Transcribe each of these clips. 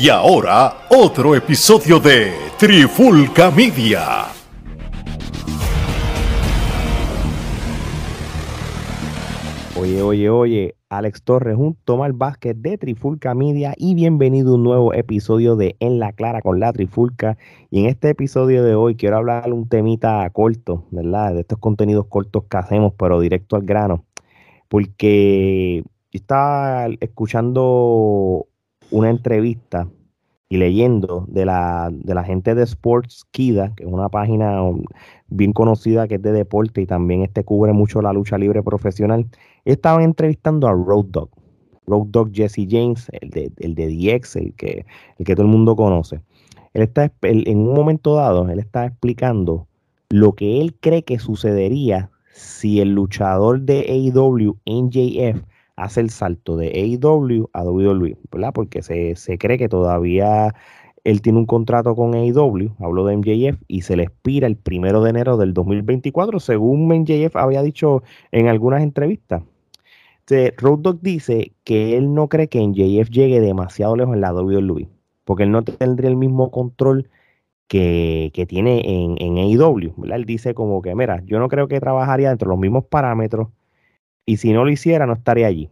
Y ahora, otro episodio de Trifulca Media. Oye, oye, oye, Alex Torres, un Tomás Vázquez de Trifulca Media y bienvenido a un nuevo episodio de En la Clara con la Trifulca. Y en este episodio de hoy quiero hablar un temita corto, ¿verdad? De estos contenidos cortos que hacemos, pero directo al grano. Porque estaba escuchando una entrevista y leyendo de la, de la gente de Sports Kida, que es una página bien conocida que es de deporte y también este cubre mucho la lucha libre profesional. Estaban entrevistando a Road Dog, Road Dog Jesse James, el de, el de DX, el que, el que todo el mundo conoce. Él está en un momento dado, él está explicando lo que él cree que sucedería si el luchador de AEW, NJF, hace el salto de AEW a WWE, ¿verdad? Porque se, cree que todavía él tiene un contrato con AEW, hablo de MJF, y se le expira el primero de enero del 2024, según MJF había dicho en algunas entrevistas. Entonces, Road Dogg dice que él no cree que MJF llegue demasiado lejos en la WWE, porque él no tendría el mismo control que, tiene en, en AEW, ¿verdad? Él dice como que, mira, yo no creo que trabajaría dentro de los mismos parámetros, y si no lo hiciera, no estaría allí.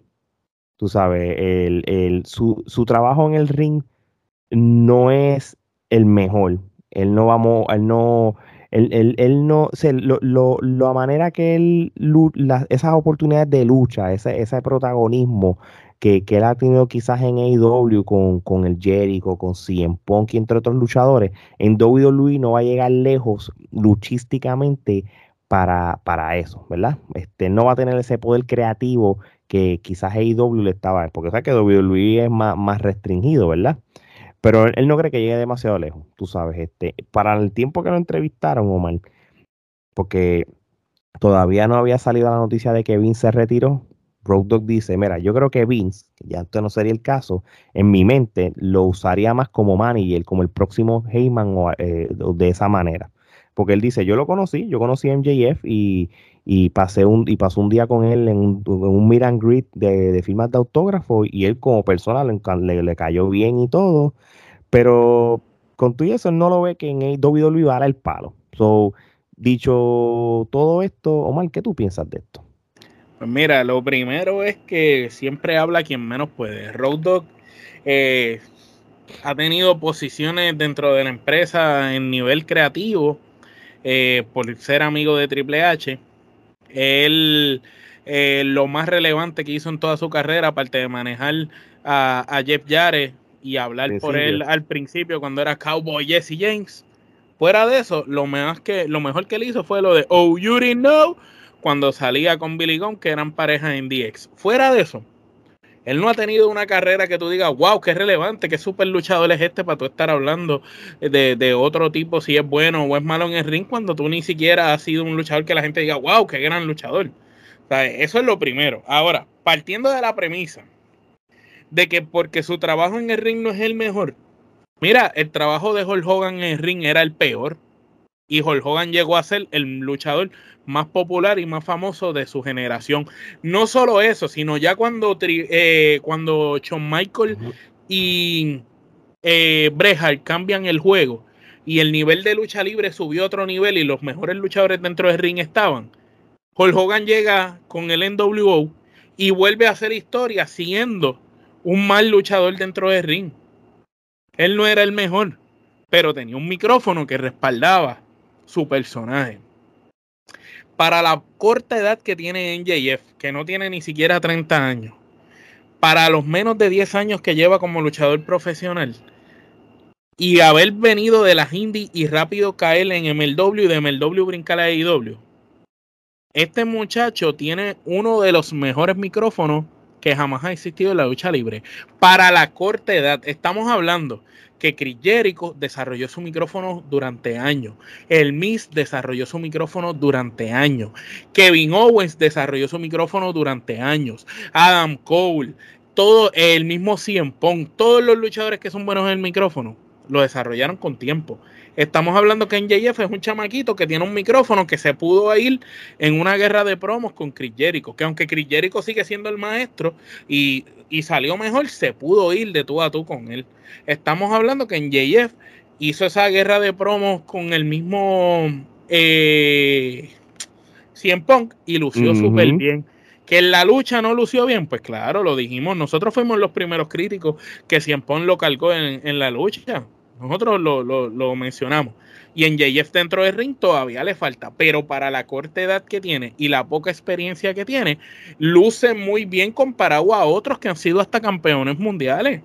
Tú sabes, el, su, su, trabajo en el ring no es el mejor. Él no vamos, él no, él, él, no, se lo, lo, la manera que él, esas oportunidades de lucha, ese, ese protagonismo que, que, él ha tenido quizás en AEW con, con el Jericho, con CM Punk entre otros luchadores, en WWE no va a llegar lejos luchísticamente para, para eso, ¿verdad? Este, no va a tener ese poder creativo que quizás AEW le estaba, porque sabes que WWE es más, más restringido, ¿verdad? Pero él, no cree que llegue demasiado lejos, tú sabes, este, para el tiempo que lo entrevistaron, Omar, porque todavía no había salido la noticia de que Vince se retiró, Road Dog dice, mira, yo creo que Vince, ya esto no sería el caso, en mi mente lo usaría más como manager, como el próximo Heyman o, eh, de esa manera porque él dice, yo lo conocí, yo conocí a MJF y, y pasé un, y pasó un día con él en un, en un meet and greet de, firmas de autógrafo y él como persona le, le, cayó bien y todo, pero con todo eso él no lo ve que en el WWE va el palo. So, dicho todo esto, Omar, ¿qué tú piensas de esto? Pues mira, lo primero es que siempre habla quien menos puede. Road Dog eh, ha tenido posiciones dentro de la empresa en nivel creativo eh, por ser amigo de Triple H. Él, eh, lo más relevante que hizo en toda su carrera, aparte de manejar a, Jeff Jarrett y hablar por él al principio cuando era Cowboy Jesse James. Fuera de eso, lo, más que, lo mejor que él hizo fue lo de Oh, you didn't know cuando salía con Billy Gunn, que eran pareja en DX. Fuera de eso, él no ha tenido una carrera que tú digas, wow, qué relevante, qué súper luchador es este para tú estar hablando de, otro tipo, si es bueno o es malo en el ring, cuando tú ni siquiera has sido un luchador que la gente diga, wow, qué gran luchador. eso es lo primero. Ahora, partiendo de la premisa de que porque su trabajo en el ring no es el mejor, mira, el trabajo de Hulk Hogan en el ring era el peor. Y Hulk Hogan llegó a ser el luchador más popular y más famoso de su generación. No solo eso, sino ya cuando, eh, cuando Shawn Michael y eh, cambian el juego y el nivel de lucha libre subió a otro nivel y los mejores luchadores dentro del ring estaban, Hulk Hogan llega con el NWO y vuelve a hacer historia siendo un mal luchador dentro del ring. Él no era el mejor, pero tenía un micrófono que respaldaba su personaje. Para la corta edad que tiene NJF, que no tiene ni siquiera 30 años, para los menos de 10 años que lleva como luchador profesional, y haber venido de las indies y rápido caer en MLW y de MLW brincar a AEW, este muchacho tiene uno de los mejores micrófonos que jamás ha existido en la lucha libre. Para la corta edad, estamos hablando que Chris Jericho desarrolló su micrófono durante años. El Miss desarrolló su micrófono durante años. Kevin Owens desarrolló su micrófono durante años. Adam Cole, todo el mismo CM Punk, todos los luchadores que son buenos en el micrófono lo desarrollaron con tiempo. Estamos hablando que NJF es un chamaquito que tiene un micrófono que se pudo ir en una guerra de promos con Chris Jericho, que aunque Chris Jericho sigue siendo el maestro y, salió mejor, se pudo ir de tú a tú con él. Estamos hablando que NJF hizo esa guerra de promos con el mismo eh, Cien Punk y lució súper bien. Que en la lucha no lució bien, pues claro, lo dijimos. Nosotros fuimos los primeros críticos que Cien Punk lo cargó en la lucha. Nosotros lo, mencionamos. Y en JF dentro del ring todavía le falta, pero para la corta edad que tiene y la poca experiencia que tiene, luce muy bien comparado a otros que han sido hasta campeones mundiales.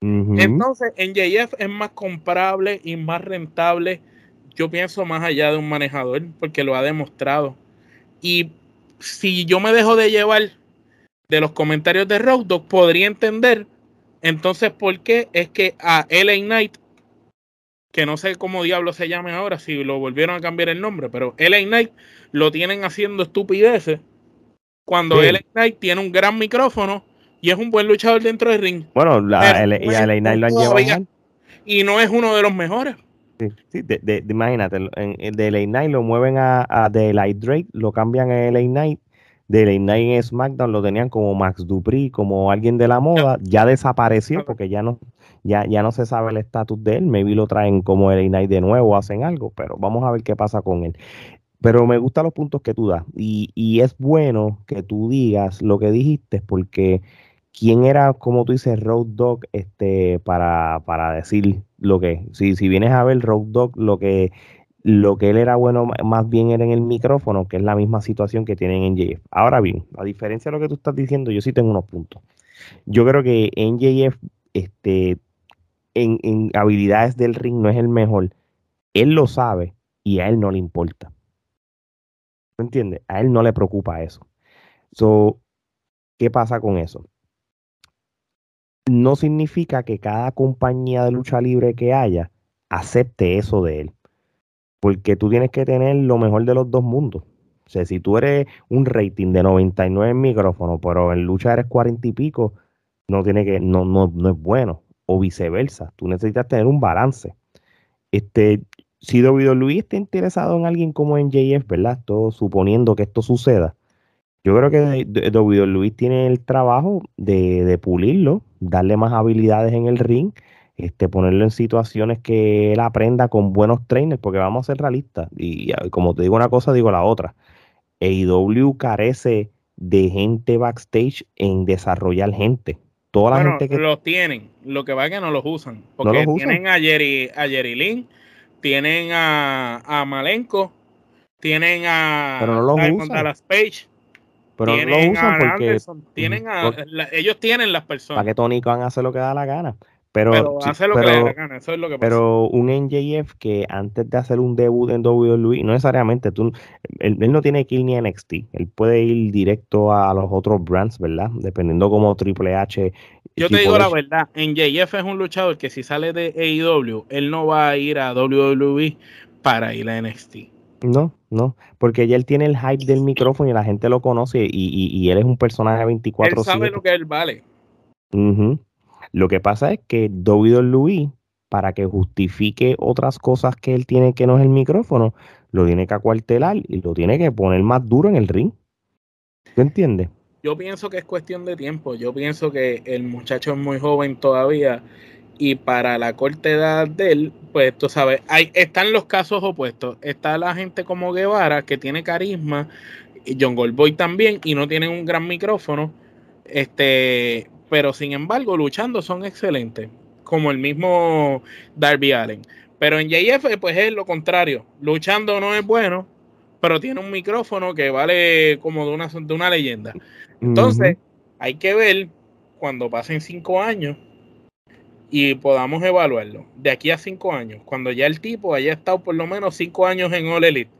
Entonces, en JF es más comparable y más rentable, yo pienso, más allá de un manejador, porque lo ha demostrado. Y si yo me dejo de llevar de los comentarios de Road Dog, podría entender entonces por qué es que a LA Knight que no sé cómo diablo se llame ahora, si lo volvieron a cambiar el nombre, pero LA Knight lo tienen haciendo estupideces cuando LA Knight tiene un gran micrófono y es un buen luchador dentro del ring. Bueno, la, LA Knight lo han llevado Y no es uno de los mejores. Sí, sí de, imagínate, de LA Knight lo mueven a, a Light Drake, lo cambian a LA Knight de Late Night en SmackDown lo tenían como Max Dupri, como alguien de la moda, ya desapareció porque ya no, ya, ya no se sabe el estatus de él, maybe lo traen como LA Knight de nuevo, hacen algo, pero vamos a ver qué pasa con él. Pero me gustan los puntos que tú das y, y es bueno que tú digas lo que dijiste porque quién era, como tú dices, Road Dog, este, para, para decir lo que, si, si vienes a ver Road Dog, lo que lo que él era bueno más bien era en el micrófono, que es la misma situación que tienen en JF. Ahora bien, a diferencia de lo que tú estás diciendo, yo sí tengo unos puntos. Yo creo que en JF, este, en, habilidades del ring no es el mejor. Él lo sabe y a él no le importa. ¿Me entiendes? A él no le preocupa eso. So, ¿Qué pasa con eso? No significa que cada compañía de lucha libre que haya acepte eso de él porque tú tienes que tener lo mejor de los dos mundos. O sea, si tú eres un rating de 99 en micrófono, pero en lucha eres 40 y pico, no tiene que, no, no, no es bueno. O viceversa. Tú necesitas tener un balance. Este, si Luis está interesado en alguien como en JF, ¿verdad? Todo suponiendo que esto suceda. Yo creo que Luis tiene el trabajo de, de pulirlo, darle más habilidades en el ring este, ponerlo en situaciones que él aprenda con buenos trainers, porque vamos a ser realistas. Y, como te digo una cosa, digo la otra. AEW carece de gente backstage en desarrollar gente. Toda la gente que. Los tienen, lo que va es que no los usan. Porque tienen a Jerry, a Jerry Lynn, tienen a, a Malenko, tienen a. Pero no los usan. Page. Pero no los usan porque. tienen a, ellos tienen las personas. Para que Tony Khan hace lo que da la gana. Pero, hace lo que le gana, eso es lo que pasa. Pero un NJF que antes de hacer un debut en WWE, no necesariamente, tú, él, no tiene que ir ni a NXT, él puede ir directo a los otros brands, ¿verdad? Dependiendo como Triple H. Yo te digo la verdad, NJF es un luchador que si sale de AEW, él no va a ir a WWE para ir a NXT. No, no, porque ya él tiene el hype del micrófono y la gente lo conoce y, él es un personaje 24 Él sabe lo que él vale. Lo que pasa es que Louis, para que justifique otras cosas que él tiene que no es el micrófono, lo tiene que acuartelar y lo tiene que poner más duro en el ring. ¿Tú entiendes? Yo pienso que es cuestión de tiempo. Yo pienso que el muchacho es muy joven todavía y para la corta edad de él, pues tú sabes, hay, están los casos opuestos. Está la gente como Guevara que tiene carisma, y John Goldboy también, y no tienen un gran micrófono. Este, pero sin embargo luchando son excelentes, como el mismo Darby Allen. Pero en JF pues es lo contrario, luchando no es bueno, pero tiene un micrófono que vale como de una, de una leyenda. Entonces, hay que ver cuando pasen cinco años y podamos evaluarlo. De aquí a cinco años, cuando ya el tipo haya estado por lo menos cinco años en All Elite.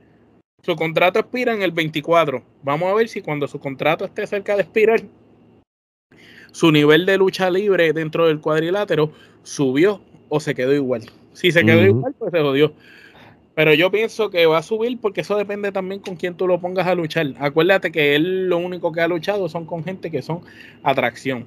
Su contrato expira en el 24. Vamos a ver si cuando su contrato esté cerca de expirar, su nivel de lucha libre dentro del cuadrilátero subió o se quedó igual. Si se quedó igual, pues se jodió. Pero yo pienso que va a subir porque eso depende también con quién tú lo pongas a luchar. Acuérdate que él lo único que ha luchado son con gente que son atracción.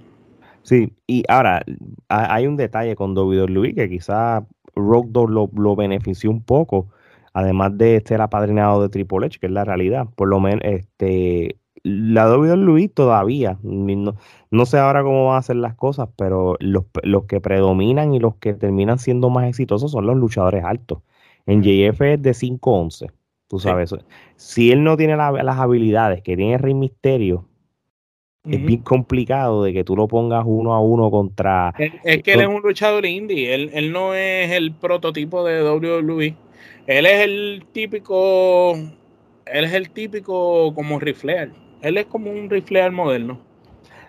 Sí, y ahora hay un detalle con Luis que quizás Road Dogg lo, lo benefició un poco, además de ser apadrinado de Triple H, que es la realidad. Por lo menos, este, la WWE todavía, no, no, sé ahora cómo van a ser las cosas, pero los, los, que predominan y los que terminan siendo más exitosos son los luchadores altos. En JF es de 5-11, tú sabes. Si él no tiene las habilidades que tiene Rey Misterio, es bien complicado de que tú lo pongas uno a uno contra... Es, que él es un luchador indie, él, él no es el prototipo de WWE. Él es el típico, él es el típico como riflear él es como un riflear moderno.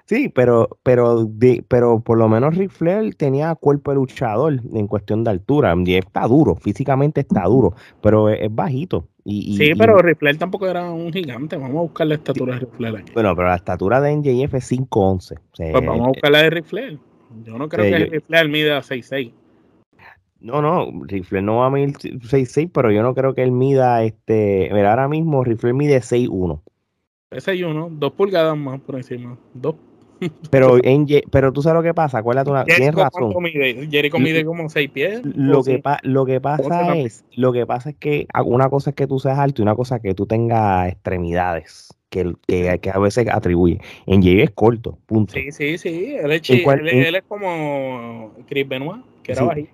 Sí, pero, pero, pero por lo menos Ric tenía cuerpo de luchador en cuestión de altura. Y está duro, físicamente está duro, pero es, bajito. Y, sí, pero Ric tampoco era un gigante. Vamos a buscar la estatura de Ric aquí. Bueno, pero la estatura de NJF es 5'11. pues vamos a buscar la de Ric Yo no creo que Ric Flair mida 6'6. No, no, Rifle no va a medir 6'6, pero yo no creo que él mida, este, mira, ahora mismo Rifle mide 6'1. Ese hay uno, dos pulgadas más por encima. Dos. Pero, en, pero tú sabes lo que pasa, acuérdate una, tienes razón. Jericho mide como seis pies. Lo que, lo que pasa es, lo que pasa es que una cosa es que tú seas alto y una cosa es que tú tengas extremidades que, que, que a veces atribuye. En Jay es corto, punto. Sí, sí, sí. Él es, él, es como Chris Benoit, que era bajito.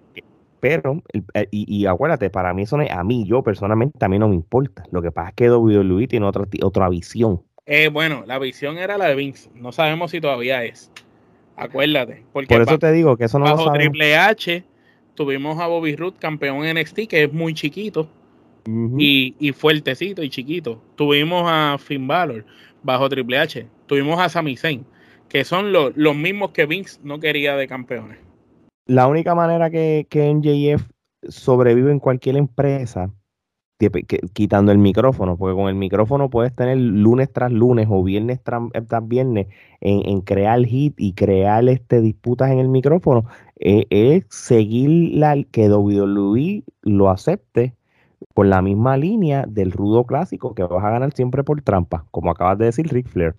Pero, eh, y, y, acuérdate, para mí eso no es, a mí, yo personalmente, también no me importa. Lo que pasa es que WWE tiene otra, otra visión. Eh, bueno, la visión era la de Vince. No sabemos si todavía es. Acuérdate. Porque Por eso te digo que eso no bajo Triple H tuvimos a Bobby Roode, campeón NXT, que es muy chiquito. y, y, fuertecito y chiquito. Tuvimos a Finn Balor bajo Triple H. Tuvimos a Sami Zayn, que son los mismos que Vince no quería de campeones. La única manera que, que NJF sobrevive en cualquier empresa quitando el micrófono, porque con el micrófono puedes tener lunes tras lunes o viernes tras, eh, viernes en, crear hit y crear este, disputas en el micrófono, eh, es seguir la, que WWE lo acepte por la misma línea del rudo clásico que vas a ganar siempre por trampa, como acabas de decir Ric Flair.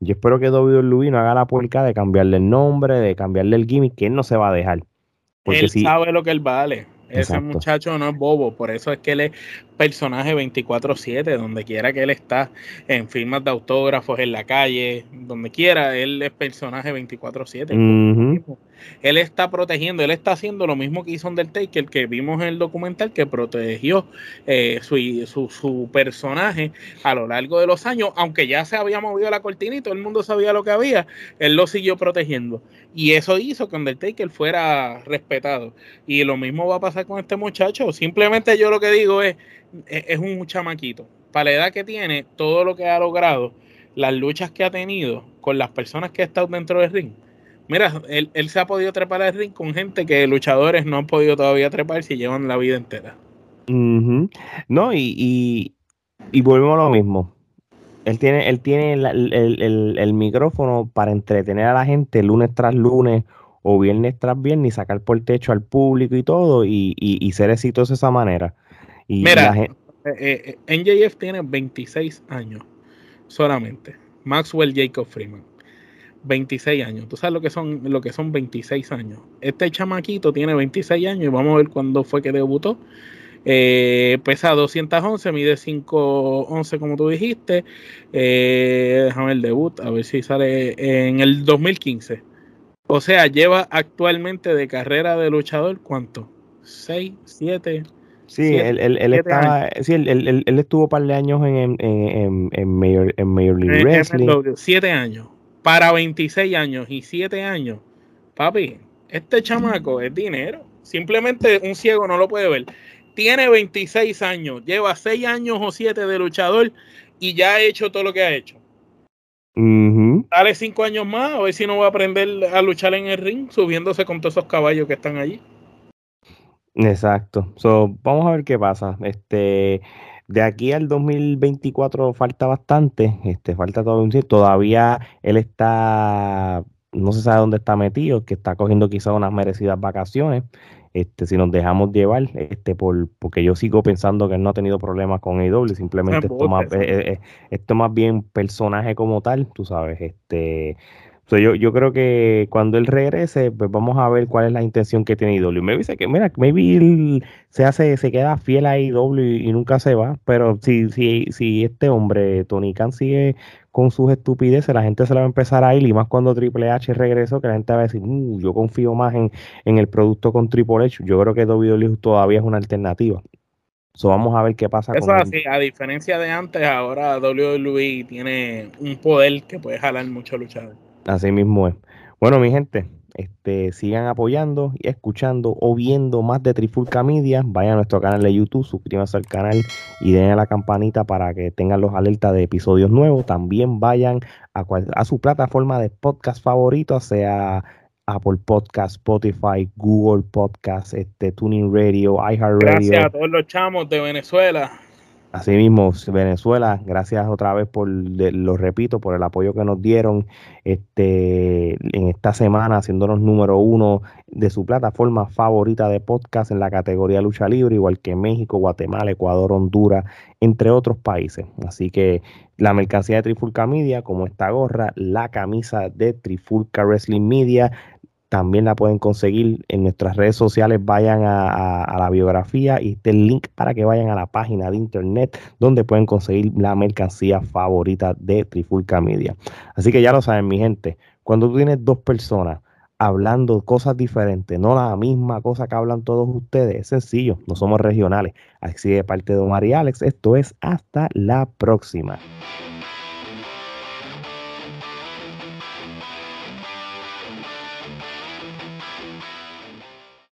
Yo espero que WWE no haga la puerca de cambiarle el nombre, de cambiarle el gimmick, que él no se va a dejar. Porque él sabe lo que él vale. Ese muchacho no es bobo, por eso es que él es personaje 24/7, donde quiera que él está, en firmas de autógrafos, en la calle, donde quiera, él es personaje 24/7. Él está protegiendo, él está haciendo lo mismo que hizo Undertaker, que vimos en el documental, que protegió eh, su, su, su, personaje a lo largo de los años, aunque ya se había movido la cortina y todo el mundo sabía lo que había, él lo siguió protegiendo. Y eso hizo que Undertaker fuera respetado. Y lo mismo va a pasar con este muchacho. Simplemente yo lo que digo es, es un chamaquito. Para la edad que tiene, todo lo que ha logrado, las luchas que ha tenido con las personas que ha estado dentro del ring. Mira, él, se ha podido trepar al ring con gente que luchadores no han podido todavía trepar si llevan la vida entera. No, y, y, volvemos a lo mismo. Él tiene, él tiene el, micrófono para entretener a la gente lunes tras lunes o viernes tras viernes y sacar por el techo al público y todo y, y ser exitoso de esa manera. Mira, eh, eh, eh, NJF tiene 26 años solamente. Maxwell Jacob Freeman. 26 años. Tú sabes lo que son lo que son 26 años. Este chamaquito tiene 26 años y vamos a ver cuándo fue que debutó. pesa 211, mide 5'11 como tú dijiste. déjame el debut, a ver si sale en el 2015. O sea, lleva actualmente de carrera de luchador, ¿cuánto? 6, 7, Sí, él, él, él estaba, sí, él, él, él, estuvo un par de años en, en, en, Major, en Major League Wrestling. Siete años. Para 26 años y siete años. Papi, este chamaco es dinero. Simplemente un ciego no lo puede ver. Tiene 26 años, lleva 6 años o 7 de luchador y ya ha hecho todo lo que ha hecho. Dale 5 años más, a ver si no va a aprender a luchar en el ring, subiéndose con todos esos caballos que están allí. Exacto. So, vamos a ver qué pasa. Este, de aquí al 2024 falta bastante. Este, falta todo un Todavía él está, no se sabe dónde está metido, que está cogiendo quizás unas merecidas vacaciones. Este, si nos dejamos llevar, este, por, porque yo sigo pensando que él no ha tenido problemas con AEW, simplemente esto más, eh, eh, eh, esto más bien personaje como tal, tú sabes, este, yo, yo creo que cuando él regrese, pues vamos a ver cuál es la intención que tiene IW. Me dice que, mira, maybe él se hace, se queda fiel a IW y, nunca se va. Pero si, si, si este hombre, Tony Khan, sigue con sus estupideces, la gente se la va a empezar a ir, y más cuando Triple H regresó, que la gente va a decir, uh, yo confío más en, en el producto con Triple H. Yo creo que WWE todavía es una alternativa. So, vamos a ver qué pasa. Eso así, a diferencia de antes, ahora WWE tiene un poder que puede jalar mucho luchadores. Así mismo es. Bueno, mi gente, este, sigan apoyando y escuchando o viendo más de Trifulca Media. Vayan a nuestro canal de YouTube, suscríbanse al canal y den a la campanita para que tengan los alertas de episodios nuevos. También vayan a, a su plataforma de podcast favorito, sea Apple Podcast, Spotify, Google Podcast, este, Tuning Radio, iHeartRadio. Gracias a todos los chamos de Venezuela. Así mismo, Venezuela, gracias otra vez por, lo repito, por el apoyo que nos dieron este, en esta semana, haciéndonos número uno de su plataforma favorita de podcast en la categoría lucha libre, igual que México, Guatemala, Ecuador, Honduras, entre otros países. Así que la mercancía de Trifulca Media, como esta gorra, la camisa de Trifulca Wrestling Media, también la pueden conseguir en nuestras redes sociales. Vayan a, la biografía y este link para que vayan a la página de internet donde pueden conseguir la mercancía favorita de Trifulca Media. Así que ya lo saben, mi gente. Cuando tú tienes dos personas hablando cosas diferentes, no la misma cosa que hablan todos ustedes, es sencillo, no somos regionales. Así de parte de Omar y Alex, esto es hasta la próxima.